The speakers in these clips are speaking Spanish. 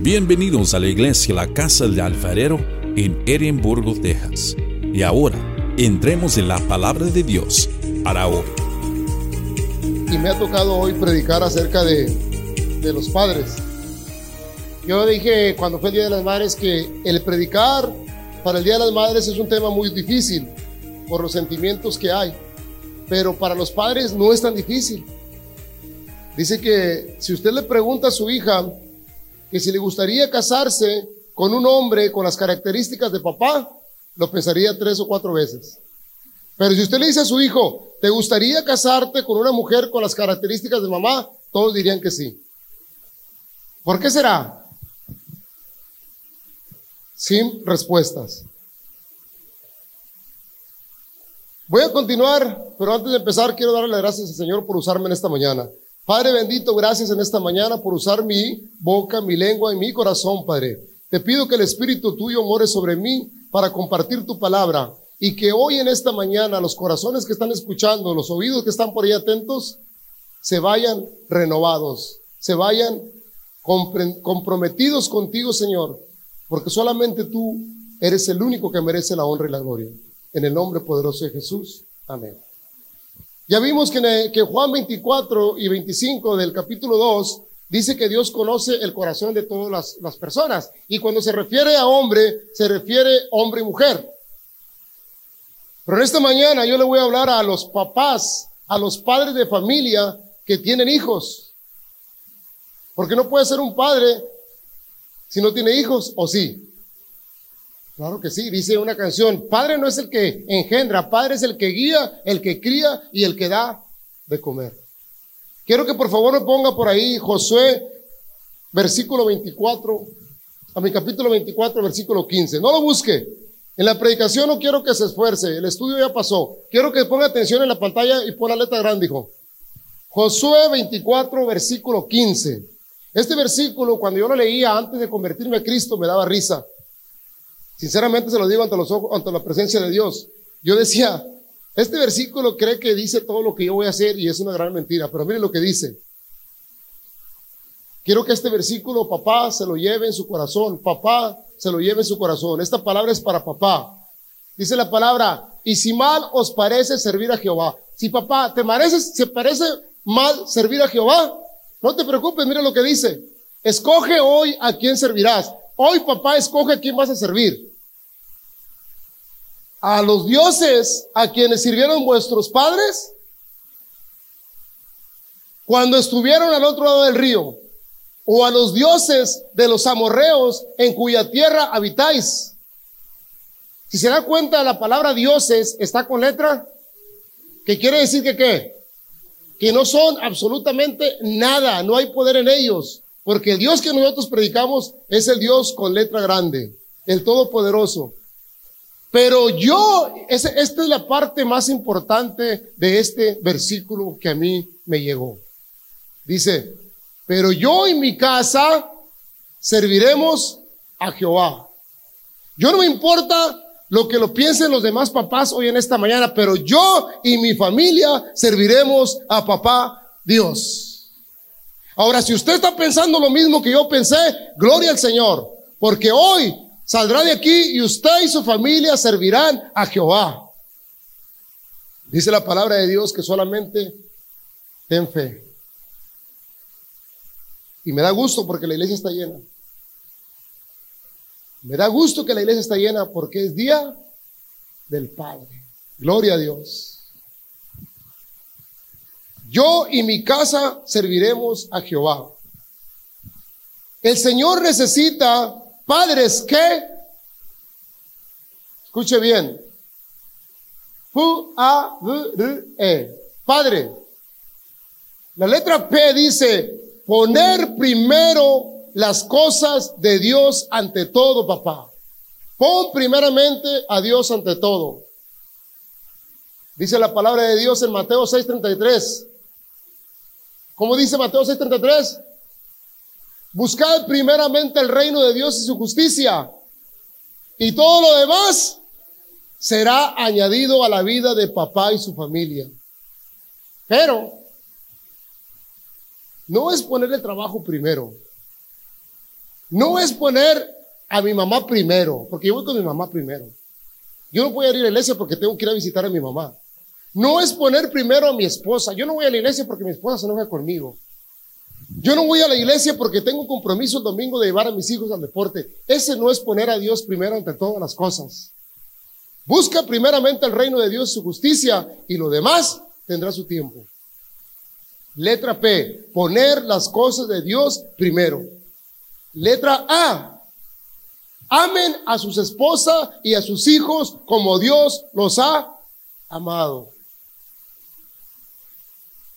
Bienvenidos a la iglesia La Casa del Alfarero en Edimburgo, Texas. Y ahora, entremos en la palabra de Dios para hoy. Y me ha tocado hoy predicar acerca de, de los padres. Yo dije cuando fue el Día de las Madres que el predicar para el Día de las Madres es un tema muy difícil por los sentimientos que hay. Pero para los padres no es tan difícil. Dice que si usted le pregunta a su hija que si le gustaría casarse con un hombre con las características de papá, lo pensaría tres o cuatro veces. Pero si usted le dice a su hijo, ¿te gustaría casarte con una mujer con las características de mamá? Todos dirían que sí. ¿Por qué será? Sin respuestas. Voy a continuar, pero antes de empezar quiero darle las gracias al Señor por usarme en esta mañana. Padre bendito, gracias en esta mañana por usar mi boca, mi lengua y mi corazón, Padre. Te pido que el Espíritu tuyo more sobre mí para compartir tu palabra y que hoy en esta mañana los corazones que están escuchando, los oídos que están por ahí atentos, se vayan renovados, se vayan comprometidos contigo, Señor, porque solamente tú eres el único que merece la honra y la gloria. En el nombre poderoso de Jesús. Amén. Ya vimos que, Juan 24 y 25 del capítulo 2 dice que Dios conoce el corazón de todas las, las personas. Y cuando se refiere a hombre, se refiere hombre y mujer. Pero en esta mañana yo le voy a hablar a los papás, a los padres de familia que tienen hijos. Porque no puede ser un padre si no tiene hijos, o sí. Claro que sí, dice una canción, padre no es el que engendra, padre es el que guía, el que cría y el que da de comer. Quiero que por favor me ponga por ahí Josué, versículo 24, a mi capítulo 24, versículo 15. No lo busque. En la predicación no quiero que se esfuerce, el estudio ya pasó. Quiero que ponga atención en la pantalla y pon la letra grande, hijo. Josué 24, versículo 15. Este versículo, cuando yo lo leía antes de convertirme a Cristo, me daba risa. Sinceramente se lo digo ante los ojos, ante la presencia de Dios. Yo decía, este versículo cree que dice todo lo que yo voy a hacer y es una gran mentira, pero mire lo que dice. Quiero que este versículo papá se lo lleve en su corazón, papá se lo lleve en su corazón. Esta palabra es para papá. Dice la palabra, y si mal os parece servir a Jehová. Si papá te parece, se parece mal servir a Jehová, no te preocupes, mira lo que dice. Escoge hoy a quién servirás. Hoy papá escoge a quién vas a servir a los dioses a quienes sirvieron vuestros padres cuando estuvieron al otro lado del río, o a los dioses de los amorreos en cuya tierra habitáis. Si se da cuenta, la palabra dioses está con letra, que quiere decir que qué? Que no son absolutamente nada, no hay poder en ellos, porque el Dios que nosotros predicamos es el Dios con letra grande, el Todopoderoso. Pero yo, esta es la parte más importante de este versículo que a mí me llegó. Dice, pero yo y mi casa serviremos a Jehová. Yo no me importa lo que lo piensen los demás papás hoy en esta mañana, pero yo y mi familia serviremos a papá Dios. Ahora, si usted está pensando lo mismo que yo pensé, gloria al Señor, porque hoy Saldrá de aquí y usted y su familia servirán a Jehová. Dice la palabra de Dios que solamente ten fe. Y me da gusto porque la iglesia está llena. Me da gusto que la iglesia está llena porque es día del Padre. Gloria a Dios. Yo y mi casa serviremos a Jehová. El Señor necesita Padres que, escuche bien, E. Padre. La letra P dice, poner primero las cosas de Dios ante todo, papá. Pon primeramente a Dios ante todo. Dice la palabra de Dios en Mateo 6:33. ¿Cómo dice Mateo 6:33? Buscad primeramente el reino de Dios y su justicia. Y todo lo demás será añadido a la vida de papá y su familia. Pero no es poner el trabajo primero. No es poner a mi mamá primero, porque yo voy con mi mamá primero. Yo no voy a ir a la iglesia porque tengo que ir a visitar a mi mamá. No es poner primero a mi esposa. Yo no voy a la iglesia porque mi esposa se enoja conmigo. Yo no voy a la iglesia porque tengo un compromiso el domingo de llevar a mis hijos al deporte. Ese no es poner a Dios primero ante todas las cosas. Busca primeramente el reino de Dios, su justicia y lo demás tendrá su tiempo. Letra P, poner las cosas de Dios primero. Letra A, amen a sus esposas y a sus hijos como Dios los ha amado.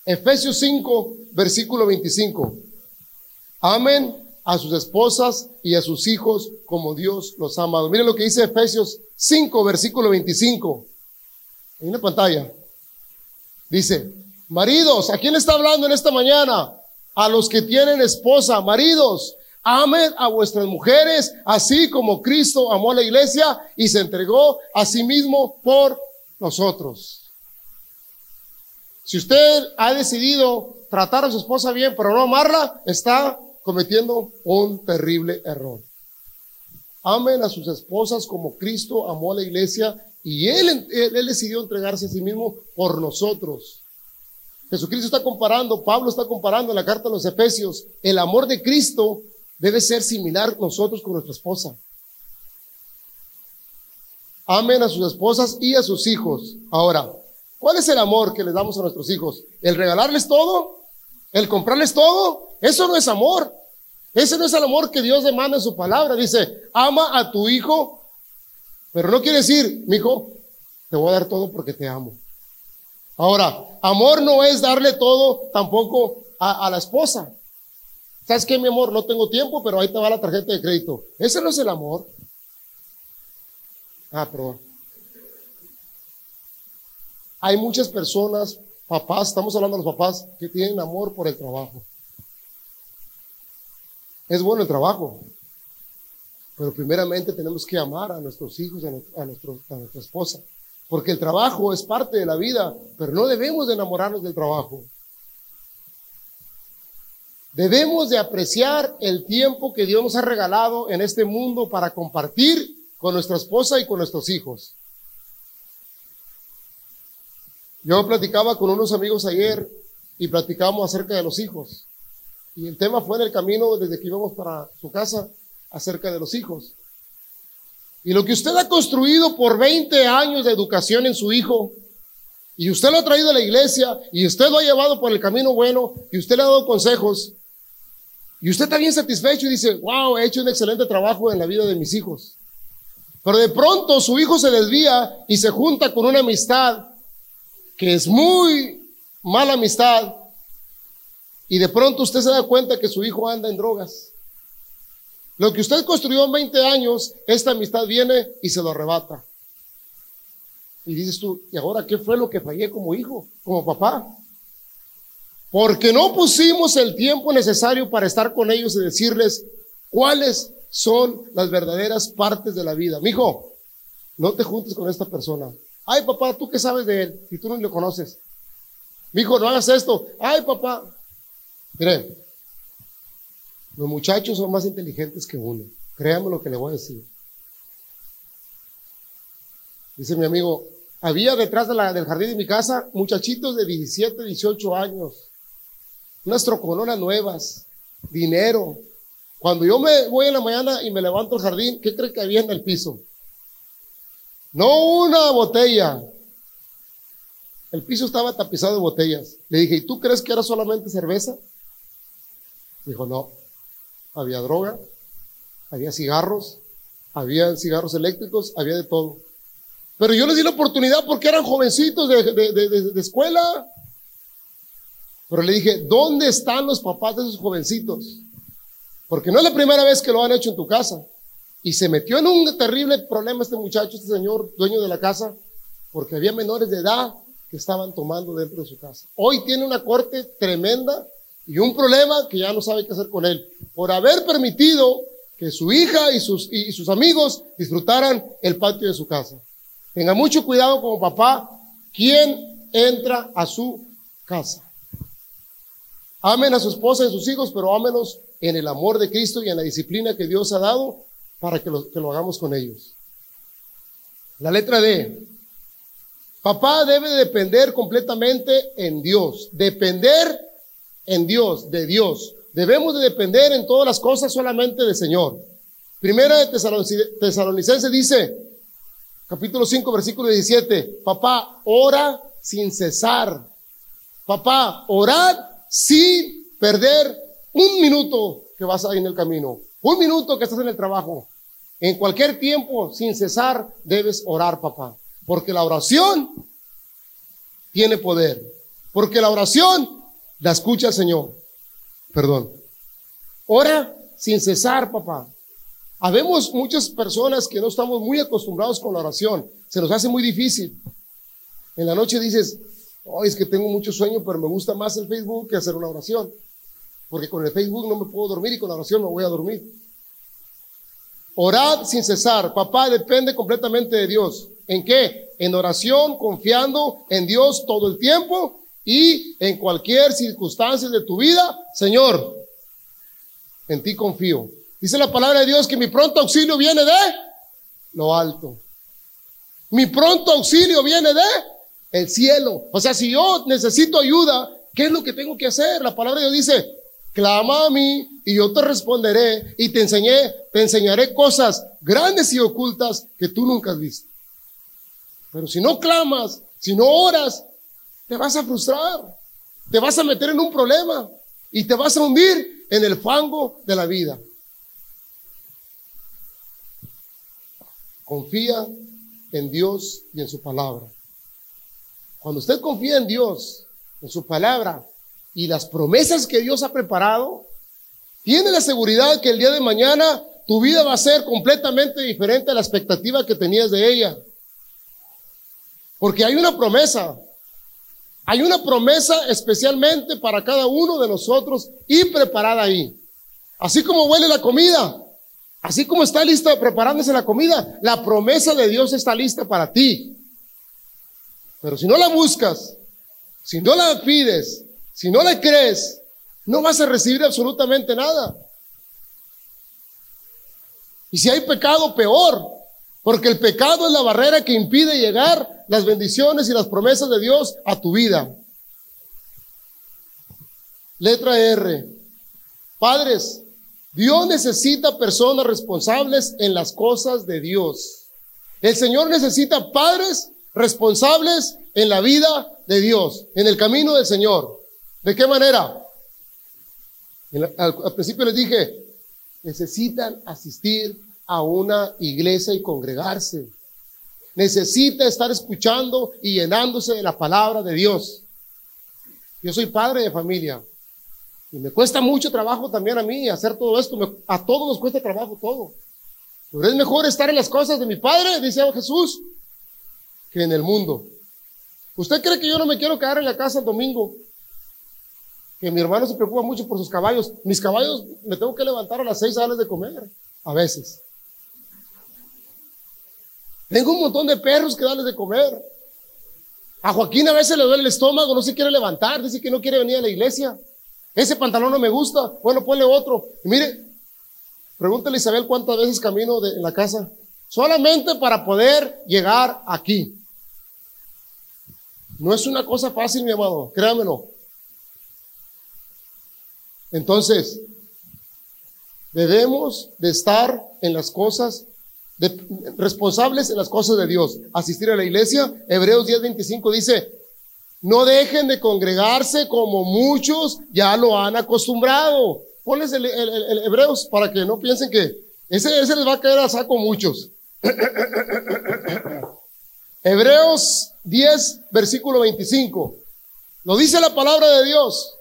Efesios 5, versículo 25. Amen a sus esposas y a sus hijos como Dios los ha amado. Miren lo que dice Efesios 5, versículo 25. En la pantalla. Dice, maridos, ¿a quién está hablando en esta mañana? A los que tienen esposa, maridos, amen a vuestras mujeres, así como Cristo amó a la iglesia y se entregó a sí mismo por nosotros. Si usted ha decidido tratar a su esposa bien, pero no amarla, está cometiendo un terrible error. Amen a sus esposas como Cristo amó a la iglesia y él, él, decidió entregarse a sí mismo por nosotros. Jesucristo está comparando, Pablo está comparando en la carta a los Efesios, el amor de Cristo debe ser similar nosotros con nuestra esposa. Amen a sus esposas y a sus hijos. Ahora, ¿cuál es el amor que les damos a nuestros hijos? ¿El regalarles todo? ¿El comprarles todo? Eso no es amor. Ese no es el amor que Dios demanda en su palabra. Dice, ama a tu hijo, pero no quiere decir, mi hijo, te voy a dar todo porque te amo. Ahora, amor no es darle todo tampoco a, la esposa. ¿Sabes qué, mi amor? No tengo tiempo, pero ahí te va la tarjeta de crédito. Ese no es el amor. Ah, perdón. Hay muchas personas, papás, estamos hablando de los papás, que tienen amor por el trabajo. Es bueno el trabajo, pero primeramente tenemos que amar a nuestros hijos, a, nuestro, a nuestra esposa, porque el trabajo es parte de la vida, pero no debemos de enamorarnos del trabajo. Debemos de apreciar el tiempo que Dios nos ha regalado en este mundo para compartir con nuestra esposa y con nuestros hijos. Yo platicaba con unos amigos ayer y platicamos acerca de los hijos. Y el tema fue en el camino desde que íbamos para su casa acerca de los hijos. Y lo que usted ha construido por 20 años de educación en su hijo, y usted lo ha traído a la iglesia, y usted lo ha llevado por el camino bueno, y usted le ha dado consejos, y usted está bien satisfecho y dice, wow, he hecho un excelente trabajo en la vida de mis hijos. Pero de pronto su hijo se desvía y se junta con una amistad que es muy mala amistad, y de pronto usted se da cuenta que su hijo anda en drogas. Lo que usted construyó en 20 años, esta amistad viene y se lo arrebata. Y dices tú, ¿y ahora qué fue lo que fallé como hijo, como papá? Porque no pusimos el tiempo necesario para estar con ellos y decirles cuáles son las verdaderas partes de la vida. Mijo, no te juntes con esta persona. Ay, papá, ¿tú qué sabes de él? Si tú no lo conoces. Mijo, no hagas esto. Ay, papá, Mire, los muchachos son más inteligentes que uno. Créame lo que le voy a decir. Dice mi amigo, había detrás del jardín de mi casa muchachitos de 17, 18 años, unas trocononas nuevas, dinero. Cuando yo me voy en la mañana y me levanto al jardín, ¿qué cree que había en el piso? No una botella. El piso estaba tapizado de botellas. Le dije, ¿y tú crees que era solamente cerveza? Dijo, no, había droga, había cigarros, había cigarros eléctricos, había de todo. Pero yo les di la oportunidad porque eran jovencitos de, escuela. Pero le dije, ¿dónde están los papás de esos jovencitos? Porque no es la primera vez que lo han hecho en tu casa. Y se metió en un terrible problema este muchacho, este señor, dueño de la casa, porque había menores de edad que estaban tomando dentro de su casa. Hoy tiene una corte tremenda y un problema que ya no sabe qué hacer con él, por haber permitido que su hija y sus, y sus amigos disfrutaran el patio de su casa. Tenga mucho cuidado como papá, quién entra a su casa. Amen a su esposa y a sus hijos, pero ámenos en el amor de Cristo y en la disciplina que Dios ha dado para que lo, que lo hagamos con ellos. La letra D. Papá debe depender completamente en Dios. Depender en Dios, de Dios. Debemos de depender en todas las cosas solamente del Señor. Primera de Tesalonicense dice, capítulo 5, versículo 17, papá, ora sin cesar. Papá, orad sin perder un minuto que vas ahí en el camino, un minuto que estás en el trabajo. En cualquier tiempo, sin cesar, debes orar, papá. Porque la oración tiene poder. Porque la oración la escucha el Señor. Perdón. Ora sin cesar, papá. Habemos muchas personas que no estamos muy acostumbrados con la oración. Se nos hace muy difícil. En la noche dices, oh, es que tengo mucho sueño, pero me gusta más el Facebook que hacer una oración. Porque con el Facebook no me puedo dormir y con la oración me voy a dormir. Orad sin cesar. Papá depende completamente de Dios. ¿En qué? En oración, confiando en Dios todo el tiempo y en cualquier circunstancia de tu vida, Señor, en ti confío. Dice la palabra de Dios que mi pronto auxilio viene de lo alto. Mi pronto auxilio viene de el cielo. O sea, si yo necesito ayuda, ¿qué es lo que tengo que hacer? La palabra de Dios dice, clama a mí y yo te responderé y te enseñé, te enseñaré cosas grandes y ocultas que tú nunca has visto. Pero si no clamas, si no oras, te vas a frustrar, te vas a meter en un problema y te vas a hundir en el fango de la vida. Confía en Dios y en su palabra. Cuando usted confía en Dios, en su palabra y las promesas que Dios ha preparado, tiene la seguridad que el día de mañana tu vida va a ser completamente diferente a la expectativa que tenías de ella. Porque hay una promesa. Hay una promesa especialmente para cada uno de nosotros y preparada ahí. Así como huele la comida, así como está lista preparándose la comida, la promesa de Dios está lista para ti. Pero si no la buscas, si no la pides, si no la crees, no vas a recibir absolutamente nada. Y si hay pecado, peor. Porque el pecado es la barrera que impide llegar las bendiciones y las promesas de Dios a tu vida. Letra R. Padres, Dios necesita personas responsables en las cosas de Dios. El Señor necesita padres responsables en la vida de Dios, en el camino del Señor. ¿De qué manera? Al principio les dije, necesitan asistir a una iglesia y congregarse. Necesita estar escuchando y llenándose de la palabra de Dios. Yo soy padre de familia y me cuesta mucho trabajo también a mí hacer todo esto. a todos nos cuesta trabajo todo. Pero es mejor estar en las cosas de mi padre, dice Jesús, que en el mundo. ¿Usted cree que yo no me quiero quedar en la casa el domingo? Que mi hermano se preocupa mucho por sus caballos. Mis caballos me tengo que levantar a las seis a darles de comer, a veces. Tengo un montón de perros que darles de comer. A Joaquín a veces le duele el estómago, no se quiere levantar, dice que no quiere venir a la iglesia. Ese pantalón no me gusta, bueno, ponle otro. Y mire, pregúntale a Isabel cuántas veces camino de, en la casa. Solamente para poder llegar aquí. No es una cosa fácil, mi amado, créamelo. Entonces, debemos de estar en las cosas responsables en las cosas de Dios. Asistir a la iglesia, Hebreos 10:25 dice, no dejen de congregarse como muchos ya lo han acostumbrado. Ponles el, Hebreos para que no piensen que ese, ese les va a caer a saco muchos. Hebreos 10, versículo 25. Lo dice la palabra de Dios.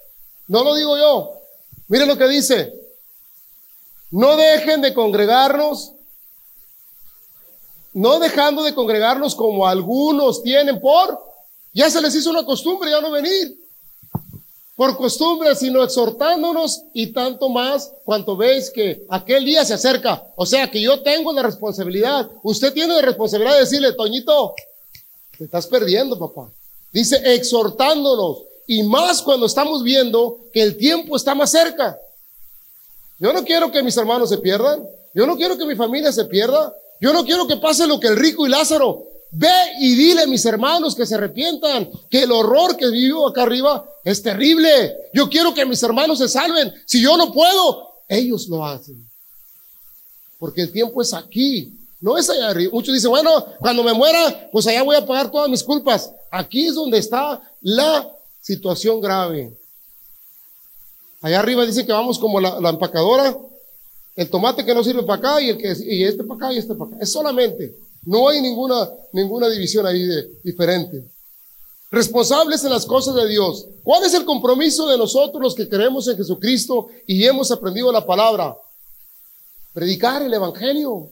No lo digo yo. Miren lo que dice. No dejen de congregarnos no dejando de congregarnos como algunos tienen por, ya se les hizo una costumbre ya no venir, por costumbre, sino exhortándonos y tanto más cuanto veis que aquel día se acerca. O sea que yo tengo la responsabilidad, usted tiene la responsabilidad de decirle, Toñito, te estás perdiendo, papá. Dice, exhortándonos y más cuando estamos viendo que el tiempo está más cerca. Yo no quiero que mis hermanos se pierdan. Yo no quiero que mi familia se pierda. Yo no quiero que pase lo que el rico y Lázaro. Ve y dile a mis hermanos que se arrepientan, que el horror que vivo acá arriba es terrible. Yo quiero que mis hermanos se salven. Si yo no puedo, ellos lo hacen. Porque el tiempo es aquí, no es allá arriba. Muchos dicen, bueno, cuando me muera, pues allá voy a pagar todas mis culpas. Aquí es donde está la situación grave. Allá arriba dicen que vamos como la, empacadora, el tomate que no sirve para acá y el que y este para acá y este para acá. Es solamente, no hay ninguna ninguna división ahí de, diferente. Responsables en las cosas de Dios. ¿Cuál es el compromiso de nosotros los que creemos en Jesucristo y hemos aprendido la palabra? Predicar el evangelio.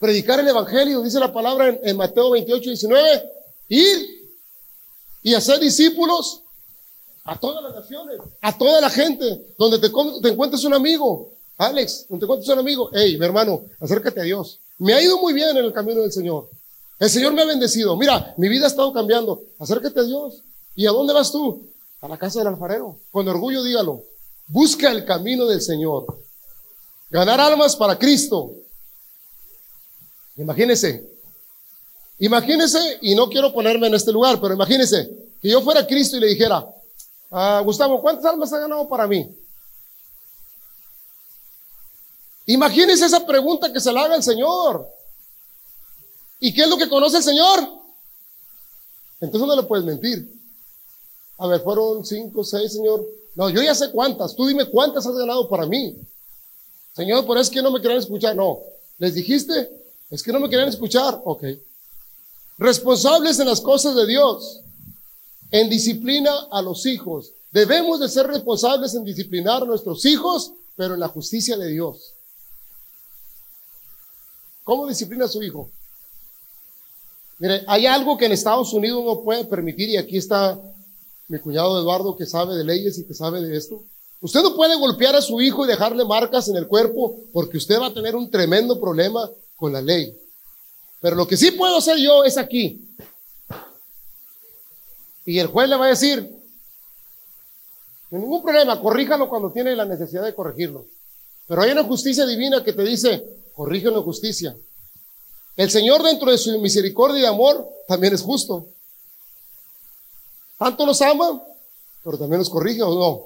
Predicar el evangelio, dice la palabra en, en Mateo 28, 19. Ir y hacer discípulos a todas las naciones, a toda la gente, donde te, te encuentres un amigo, Alex, donde te encuentres un amigo, hey, mi hermano, acércate a Dios. Me ha ido muy bien en el camino del Señor. El Señor me ha bendecido. Mira, mi vida ha estado cambiando. Acércate a Dios. ¿Y a dónde vas tú? A la casa del alfarero. Con orgullo dígalo. Busca el camino del Señor. Ganar almas para Cristo. Imagínese. Imagínese, y no quiero ponerme en este lugar, pero imagínese que yo fuera Cristo y le dijera, Ah, Gustavo, ¿cuántas almas ha ganado para mí? Imagínese esa pregunta que se la haga el Señor. ¿Y qué es lo que conoce el Señor? Entonces no le puedes mentir. A ver, fueron cinco, seis, Señor. No, yo ya sé cuántas. Tú dime cuántas has ganado para mí. Señor, pero es que no me querían escuchar. No. ¿Les dijiste? Es que no me querían escuchar. Ok. Responsables en las cosas de Dios en disciplina a los hijos. Debemos de ser responsables en disciplinar a nuestros hijos, pero en la justicia de Dios. ¿Cómo disciplina a su hijo? Mire, hay algo que en Estados Unidos no puede permitir, y aquí está mi cuñado Eduardo que sabe de leyes y que sabe de esto. Usted no puede golpear a su hijo y dejarle marcas en el cuerpo porque usted va a tener un tremendo problema con la ley. Pero lo que sí puedo hacer yo es aquí. Y el juez le va a decir, no ningún problema, corríjalo cuando tiene la necesidad de corregirlo. Pero hay una justicia divina que te dice, corrígelo en justicia. El Señor dentro de su misericordia y amor también es justo. Tanto nos ama, pero también nos corrige o no.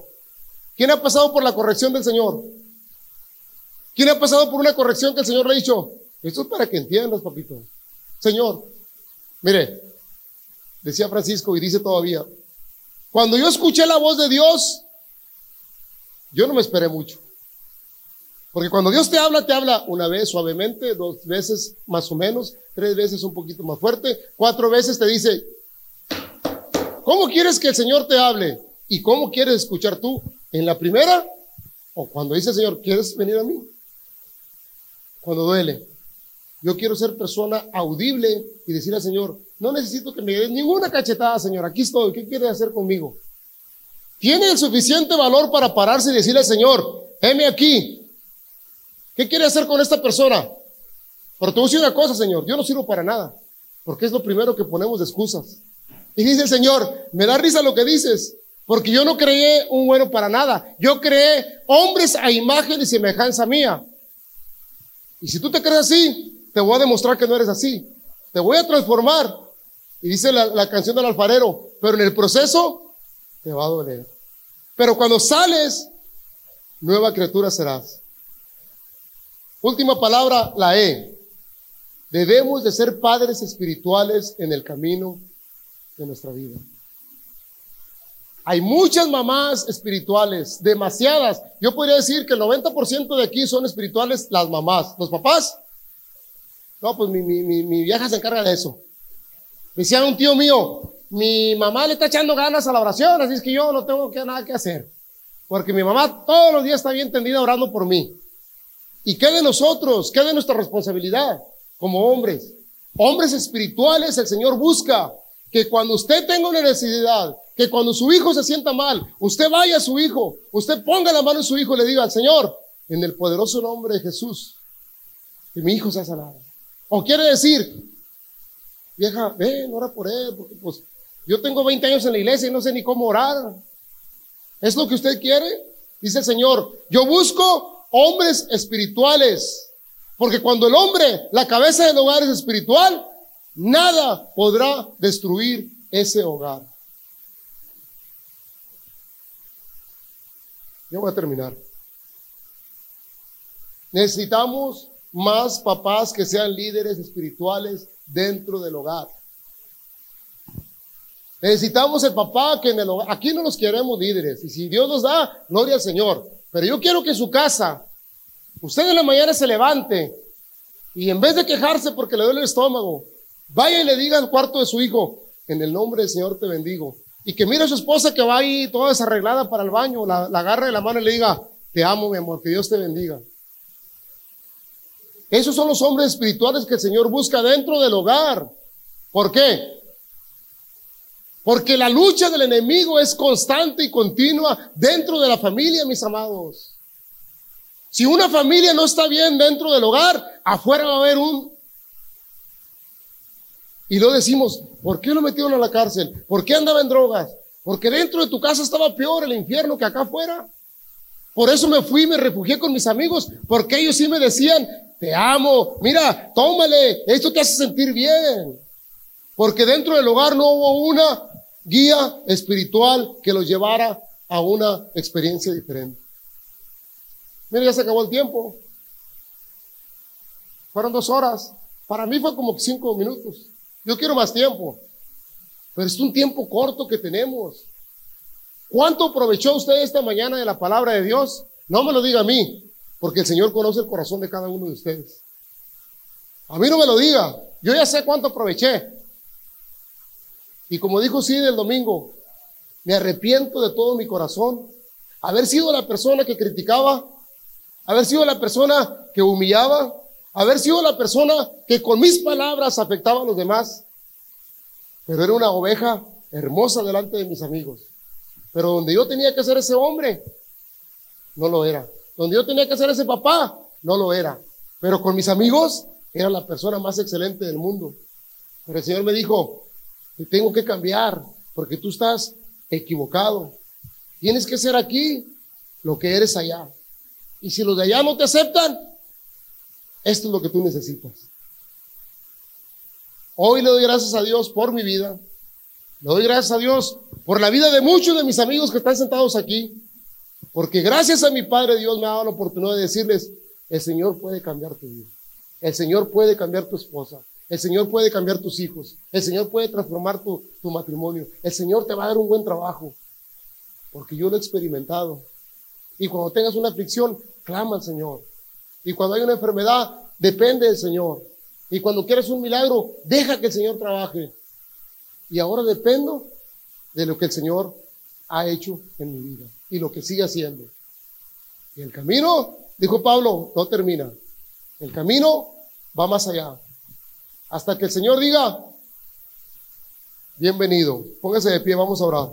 ¿Quién ha pasado por la corrección del Señor? ¿Quién ha pasado por una corrección que el Señor le ha dicho? Esto es para que entiendas, papito. Señor, mire, decía Francisco y dice todavía, cuando yo escuché la voz de Dios, yo no me esperé mucho. Porque cuando Dios te habla, te habla una vez suavemente, dos veces más o menos, tres veces un poquito más fuerte, cuatro veces te dice, ¿cómo quieres que el Señor te hable? ¿Y cómo quieres escuchar tú? ¿En la primera? ¿O cuando dice el Señor, ¿quieres venir a mí? Cuando duele. Yo quiero ser persona audible y decir al Señor, no necesito que me des ninguna cachetada, Señor. Aquí estoy. ¿Qué quiere hacer conmigo? Tiene el suficiente valor para pararse y decirle al Señor, heme aquí. ¿Qué quiere hacer con esta persona? Pero te voy a decir una cosa, Señor. Yo no sirvo para nada. Porque es lo primero que ponemos de excusas. Y dice el Señor, me da risa lo que dices. Porque yo no creé un bueno para nada. Yo creé hombres a imagen y semejanza mía. Y si tú te crees así, te voy a demostrar que no eres así. Te voy a transformar. Y dice la, canción del alfarero, pero en el proceso te va a doler. Pero cuando sales, nueva criatura serás. Última palabra, la E. Debemos de ser padres espirituales en el camino de nuestra vida. Hay muchas mamás espirituales, demasiadas. Yo podría decir que el 90% de aquí son espirituales las mamás. Los papás, no, pues mi, mi, mi vieja se encarga de eso. Decía un tío mío, mi mamá le está echando ganas a la oración, así es que yo no tengo nada que hacer. Porque mi mamá todos los días está bien tendida orando por mí. ¿Y qué de nosotros? ¿Qué de nuestra responsabilidad como hombres? Hombres espirituales, el Señor busca que cuando usted tenga una necesidad, que cuando su hijo se sienta mal, usted vaya a su hijo, usted ponga la mano en su hijo y le diga al Señor, en el poderoso nombre de Jesús, que mi hijo sea sanado. O quiere decir, vieja, ven, ora por él, porque pues Yo tengo 20 años en la iglesia y no sé ni cómo orar. ¿Es lo que usted quiere? Dice el Señor, yo busco hombres espirituales, porque cuando el hombre, la cabeza del hogar es espiritual, nada podrá destruir ese hogar. Ya voy a terminar. Necesitamos más papás que sean líderes espirituales dentro del hogar. Necesitamos el papá que en el hogar, aquí no nos queremos líderes, y si Dios nos da, gloria al Señor. Pero yo quiero que su casa, usted en la mañana se levante y en vez de quejarse porque le duele el estómago, vaya y le diga al cuarto de su hijo, en el nombre del Señor te bendigo. Y que mire a su esposa que va ahí toda desarreglada para el baño, la, la agarre de la mano y le diga, te amo, mi amor, que Dios te bendiga. Esos son los hombres espirituales que el Señor busca dentro del hogar. ¿Por qué? Porque la lucha del enemigo es constante y continua dentro de la familia, mis amados. Si una familia no está bien dentro del hogar, afuera va a haber un... Y lo decimos, ¿por qué lo metieron a la cárcel? ¿Por qué andaba en drogas? Porque dentro de tu casa estaba peor el infierno que acá afuera. Por eso me fui, me refugié con mis amigos, porque ellos sí me decían, te amo, mira, tómale, esto te hace sentir bien. Porque dentro del hogar no hubo una guía espiritual que los llevara a una experiencia diferente. Mira, ya se acabó el tiempo. Fueron dos horas. Para mí fue como cinco minutos. Yo quiero más tiempo. Pero es un tiempo corto que tenemos. ¿Cuánto aprovechó usted esta mañana de la palabra de Dios? No me lo diga a mí, porque el Señor conoce el corazón de cada uno de ustedes. A mí no me lo diga. Yo ya sé cuánto aproveché. Y como dijo sí el domingo, me arrepiento de todo mi corazón haber sido la persona que criticaba, haber sido la persona que humillaba, haber sido la persona que con mis palabras afectaba a los demás. Pero era una oveja hermosa delante de mis amigos. Pero donde yo tenía que ser ese hombre, no lo era. Donde yo tenía que ser ese papá, no lo era. Pero con mis amigos, era la persona más excelente del mundo. Pero el Señor me dijo, te tengo que cambiar porque tú estás equivocado. Tienes que ser aquí lo que eres allá. Y si los de allá no te aceptan, esto es lo que tú necesitas. Hoy le doy gracias a Dios por mi vida. Le doy gracias a Dios por la vida de muchos de mis amigos que están sentados aquí. Porque gracias a mi Padre Dios me ha dado la oportunidad de decirles, el Señor puede cambiar tu vida. El Señor puede cambiar tu esposa. El Señor puede cambiar tus hijos. El Señor puede transformar tu, matrimonio. El Señor te va a dar un buen trabajo. Porque yo lo he experimentado. Y cuando tengas una aflicción, clama al Señor. Y cuando hay una enfermedad, depende del Señor. Y cuando quieres un milagro, deja que el Señor trabaje. Y ahora dependo de lo que el Señor ha hecho en mi vida y lo que sigue haciendo. Y el camino, dijo Pablo, no termina. El camino va más allá. Hasta que el Señor diga, bienvenido. Póngase de pie, vamos a orar.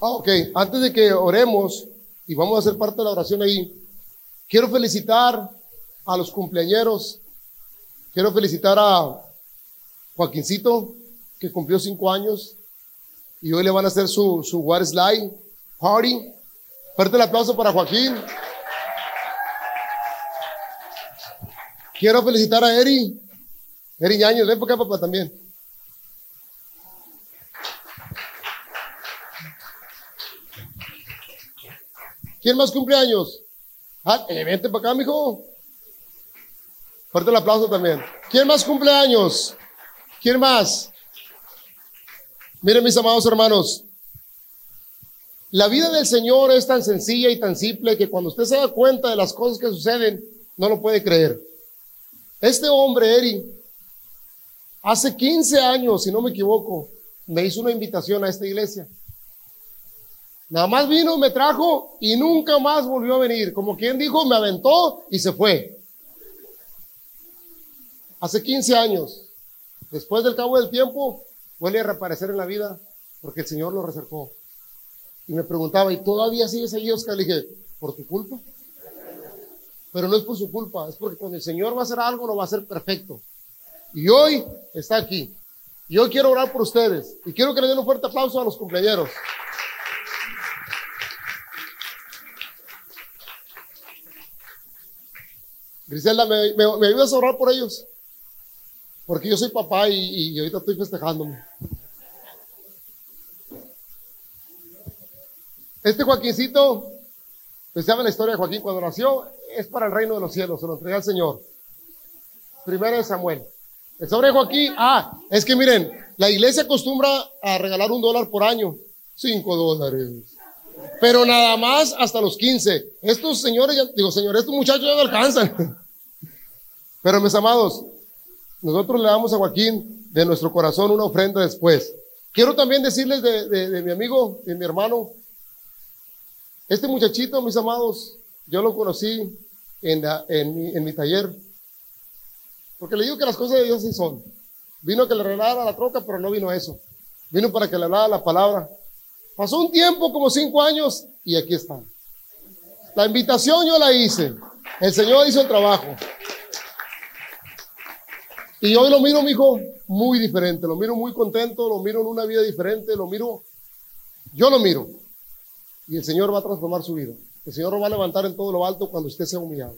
Ah, ok, antes de que oremos y vamos a hacer parte de la oración ahí, quiero felicitar a los cumpleañeros. Quiero felicitar a Joaquincito, que cumplió cinco años y hoy le van a hacer su, su Water Slide Party. Fuerte el aplauso para Joaquín. Quiero felicitar a Eri. Eri Ñañez, ven por acá, papá, también. ¿Quién más cumpleaños? Ah, eh, vente para acá, mijo. Fuerte el aplauso también. ¿Quién más cumpleaños? ¿Quién más? Miren, mis amados hermanos, la vida del Señor es tan sencilla y tan simple que cuando usted se da cuenta de las cosas que suceden, no lo puede creer. Este hombre, Eri, hace 15 años, si no me equivoco, me hizo una invitación a esta iglesia. Nada más vino, me trajo y nunca más volvió a venir. Como quien dijo, me aventó y se fue. Hace 15 años. Después del cabo del tiempo, vuelve a reaparecer en la vida porque el Señor lo recercó. Y me preguntaba, ¿y todavía sigues ahí, Oscar? Le dije, ¿por tu culpa? Pero no es por su culpa, es porque cuando el Señor va a hacer algo, lo va a hacer perfecto. Y hoy está aquí. Y hoy quiero orar por ustedes. Y quiero que le den un fuerte aplauso a los cumpleaños. Griselda, ¿me, me, a orar por ellos? Porque yo soy papá y, ahorita estoy festejándome. Este Joaquincito, pues sabe la historia de Joaquín cuando nació, es para el reino de los cielos, se lo entrega al Señor. Primero de Samuel. El sobre Joaquín, ah, es que miren, la iglesia acostumbra a regalar un dólar por año, cinco dólares. Pero nada más hasta los quince. Estos señores, digo, señores, estos muchachos ya no alcanzan. Pero mis amados, nosotros le damos a Joaquín de nuestro corazón una ofrenda después. Quiero también decirles de, mi amigo, de mi hermano, este muchachito, mis amados, yo lo conocí en, en, mi, taller. Porque le digo que las cosas de Dios sí son. Vino que le regalara la troca, pero no vino eso. Vino para que le hablara la palabra. Pasó un tiempo, como cinco años, y aquí está. La invitación yo la hice. El Señor hizo el trabajo. Y hoy lo miro, mi hijo, muy diferente. Lo miro muy contento, lo miro en una vida diferente, lo miro. Yo lo miro y el Señor va a transformar su vida. El Señor lo va a levantar en todo lo alto cuando usted sea humillado.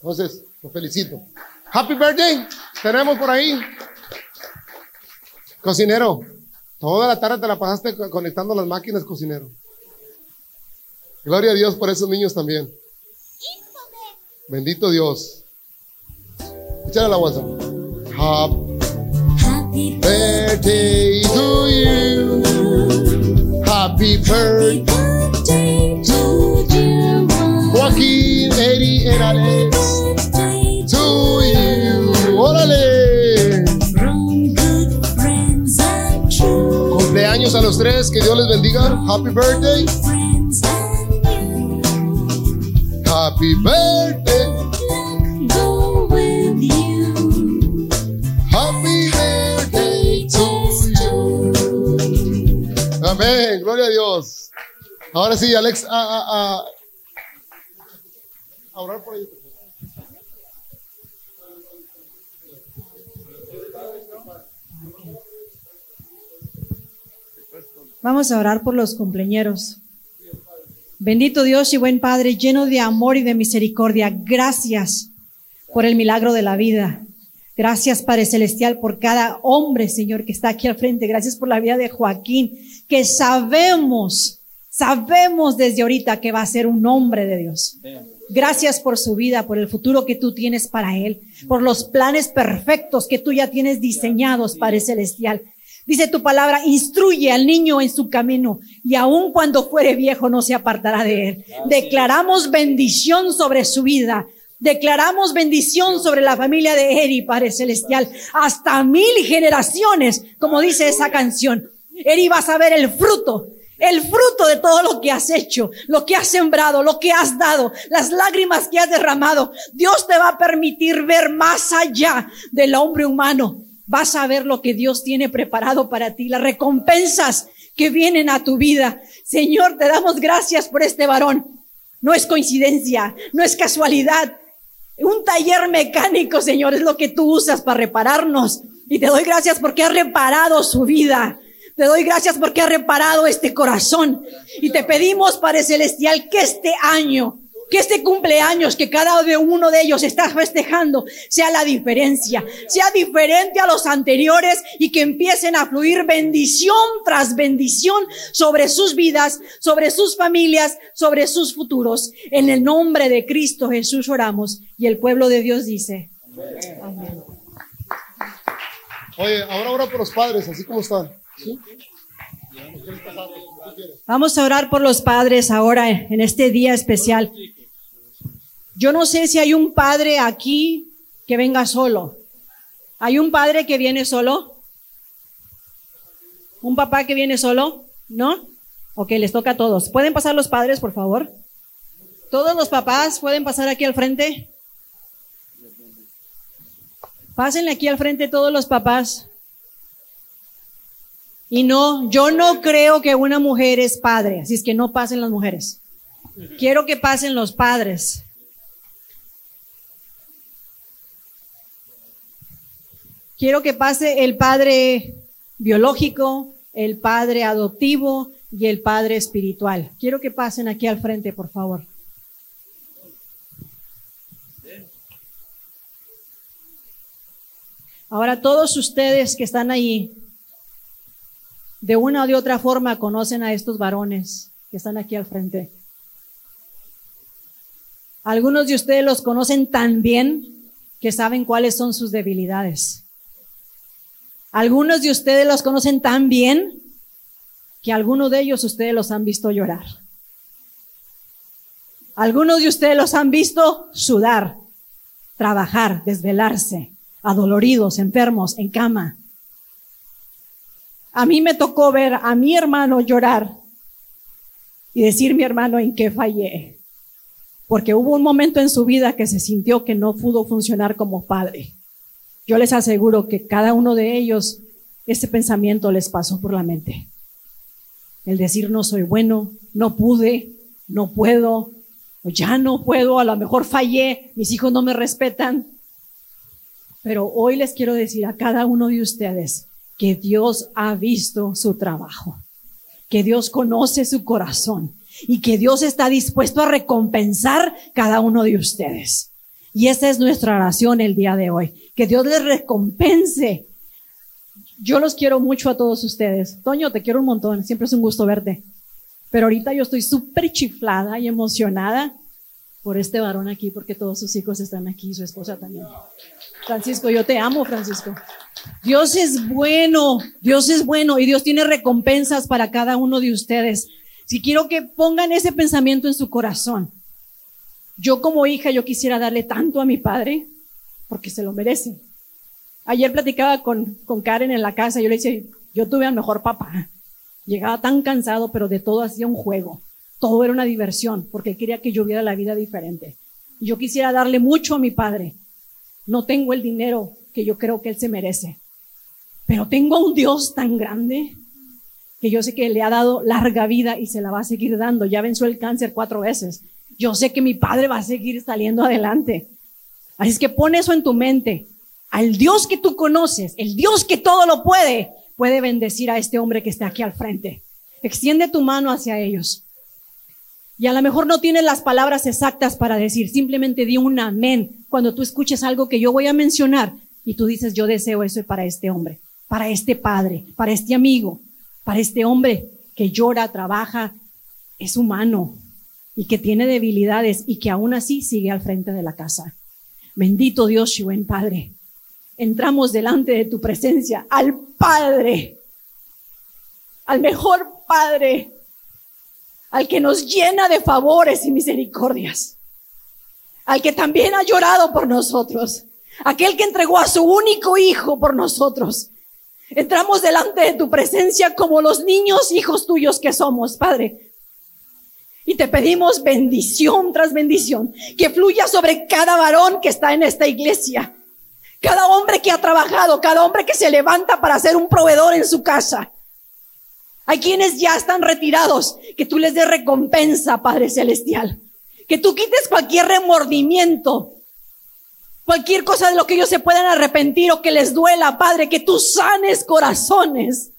Entonces, lo felicito. Happy birthday. Tenemos por ahí. Cocinero, toda la tarde te la pasaste conectando las máquinas, cocinero. Gloria a Dios por esos niños también. Bendito Dios. Échale la bolsa. Happy birthday to you. Happy birthday. Joaquín, Eri, Erales. To you. Órale. Cumpleaños a los tres, que Dios les bendiga. Happy birthday. Happy birthday. Gloria a Dios. Ahora sí, Alex, a, orar por ellos. Vamos a orar por los cumpleaños. Bendito Dios y buen Padre, lleno de amor y de misericordia, gracias por el milagro de la vida. Gracias, Padre Celestial, por cada hombre, Señor, que está aquí al frente. Gracias por la vida de Joaquín, que sabemos, sabemos desde ahorita que va a ser un hombre de Dios. Gracias por su vida, por el futuro que tú tienes para él, por los planes perfectos que tú ya tienes diseñados, Padre Celestial. Dice tu palabra, instruye al niño en su camino y aun cuando fuere viejo no se apartará de él. Declaramos bendición sobre su vida. Declaramos bendición sobre la familia de Eri, Padre Celestial, hasta mil generaciones, como dice esa canción. Eri va a saber el fruto el fruto de todo lo que has hecho, lo que has sembrado, lo que has dado, las lágrimas que has derramado, Dios te va a permitir ver más allá del hombre humano. Vas a ver lo que Dios tiene preparado para ti, las recompensas que vienen a tu vida. Señor, te damos gracias por este varón. No es coincidencia, no es casualidad. Un taller mecánico, Señor, es lo que tú usas para repararnos. Y te doy gracias porque has reparado su vida. Te doy gracias porque has reparado este corazón. Y te pedimos, Padre Celestial, que este año, que este cumpleaños que cada uno de ellos está festejando sea la diferencia, sea diferente a los anteriores y que empiecen a fluir bendición tras bendición sobre sus vidas, sobre sus familias, sobre sus futuros. En el nombre de Cristo Jesús oramos y el pueblo de Dios dice. Amén. Oye, ahora ora por los padres, así como están. Vamos a orar por los padres ahora en este día especial. Yo no sé si hay un padre aquí que venga solo. ¿Hay un padre que viene solo? ¿Un papá que viene solo? ¿No? Ok, les toca a todos. ¿Pueden pasar los padres, por favor? ¿Todos los papás pueden pasar aquí al frente? Pásenle aquí al frente todos los papás. Y no, yo no creo que una mujer es padre, así es que no pasen las mujeres. Quiero que pasen los padres. Quiero que pase el padre biológico, el padre adoptivo y el padre espiritual. Quiero que pasen aquí al frente, por favor. Ahora todos ustedes que están ahí, de una o de otra forma conocen a estos varones que están aquí al frente. Algunos de ustedes los conocen tan bien que saben cuáles son sus debilidades. Algunos de ustedes los conocen tan bien que algunos de ellos ustedes los han visto llorar. Algunos de ustedes los han visto sudar, trabajar, desvelarse, adoloridos, enfermos, en cama. A mí me tocó ver a mi hermano llorar y decir mi hermano en qué fallé. Porque hubo un momento en su vida que se sintió que no pudo funcionar como padre. Yo les aseguro que cada uno de ellos ese pensamiento les pasó por la mente. El decir no soy bueno, no pude, no puedo, ya no puedo, a lo mejor fallé, mis hijos no me respetan. Pero hoy les quiero decir a cada uno de ustedes que Dios ha visto su trabajo, que Dios conoce su corazón y que Dios está dispuesto a recompensar cada uno de ustedes. Y esa es nuestra oración el día de hoy, que Dios les recompense. Yo los quiero mucho a todos ustedes. Toño, te quiero un montón, siempre es un gusto verte. Pero ahorita yo estoy súper chiflada y emocionada por este varón aquí, porque todos sus hijos están aquí, su esposa también. Francisco, yo te amo, Francisco. Dios es bueno, Dios es bueno y Dios tiene recompensas para cada uno de ustedes. Si quiero que pongan ese pensamiento en su corazón. Yo como hija, yo quisiera darle tanto a mi padre porque se lo merece. Ayer platicaba con, con Karen en la casa, yo le decía, yo tuve al mejor papá. Llegaba tan cansado, pero de todo hacía un juego. Todo era una diversión, porque quería que yo viera la vida diferente. Yo quisiera darle mucho a mi padre, no tengo el dinero que yo creo que Él se merece, pero tengo a un Dios tan grande que yo sé que le ha dado larga vida y se la va a seguir dando. Ya venció el cáncer cuatro veces. Yo sé que mi Padre va a seguir saliendo adelante. Así es que pon eso en tu mente. Al Dios que tú conoces, el Dios que todo lo puede, puede bendecir a este hombre que está aquí al frente. Extiende tu mano hacia ellos. Y a lo mejor no tienes las palabras exactas para decir, simplemente di un amén cuando tú escuches algo que yo voy a mencionar y tú dices, yo deseo eso para este hombre, para este padre, para este amigo, para este hombre que llora, trabaja, es humano y que tiene debilidades y que aún así sigue al frente de la casa. Bendito Dios y buen Padre. Entramos delante de tu presencia al Padre, al mejor Padre al que nos llena de favores y misericordias, al que también ha llorado por nosotros, aquel que entregó a su único hijo por nosotros. Entramos delante de tu presencia como los niños hijos tuyos que somos, Padre. Y te pedimos bendición tras bendición, que fluya sobre cada varón que está en esta iglesia, cada hombre que ha trabajado, cada hombre que se levanta para ser un proveedor en su casa. Hay quienes ya están retirados, que tú les des recompensa, Padre Celestial. Que tú quites cualquier remordimiento, cualquier cosa de lo que ellos se puedan arrepentir o que les duela, Padre, que tú sanes corazones.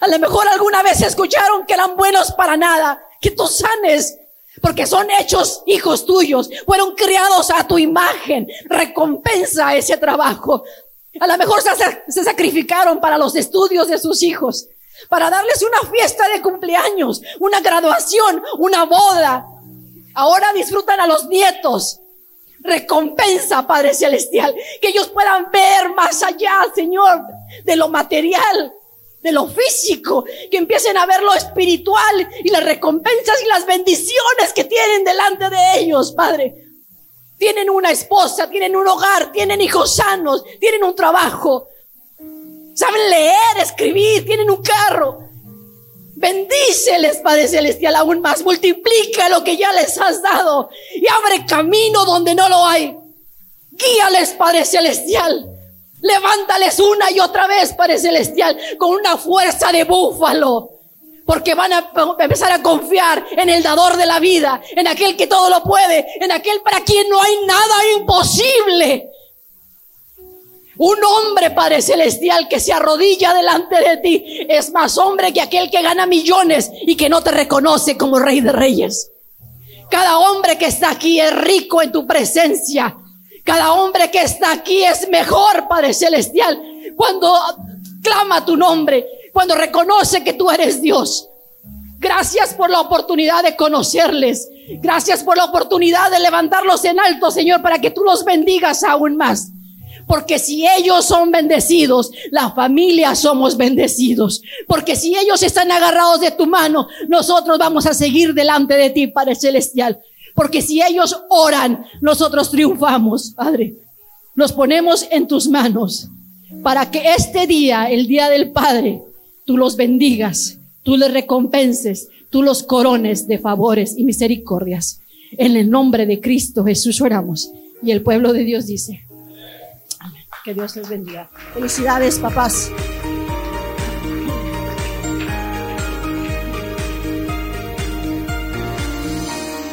A lo mejor alguna vez escucharon que eran buenos para nada, que tú sanes, porque son hechos hijos tuyos, fueron criados a tu imagen, recompensa ese trabajo. A lo mejor se, se sacrificaron para los estudios de sus hijos para darles una fiesta de cumpleaños, una graduación, una boda. Ahora disfrutan a los nietos. Recompensa, Padre Celestial, que ellos puedan ver más allá, Señor, de lo material, de lo físico, que empiecen a ver lo espiritual y las recompensas y las bendiciones que tienen delante de ellos, Padre. Tienen una esposa, tienen un hogar, tienen hijos sanos, tienen un trabajo, saben leer, escribir, tienen un carro. Bendíceles, Padre Celestial, aún más. Multiplica lo que ya les has dado y abre camino donde no lo hay. Guíales, Padre Celestial. Levántales una y otra vez, Padre Celestial, con una fuerza de búfalo. Porque van a empezar a confiar en el dador de la vida, en aquel que todo lo puede, en aquel para quien no hay nada imposible. Un hombre, Padre Celestial, que se arrodilla delante de ti es más hombre que aquel que gana millones y que no te reconoce como rey de reyes. Cada hombre que está aquí es rico en tu presencia. Cada hombre que está aquí es mejor, Padre Celestial, cuando clama tu nombre, cuando reconoce que tú eres Dios. Gracias por la oportunidad de conocerles. Gracias por la oportunidad de levantarlos en alto, Señor, para que tú los bendigas aún más. Porque si ellos son bendecidos, la familia somos bendecidos. Porque si ellos están agarrados de tu mano, nosotros vamos a seguir delante de ti, Padre Celestial. Porque si ellos oran, nosotros triunfamos, Padre. Los ponemos en tus manos para que este día, el día del Padre, tú los bendigas, tú les recompenses, tú los corones de favores y misericordias. En el nombre de Cristo Jesús oramos. Y el pueblo de Dios dice, que Dios les bendiga. Felicidades, papás.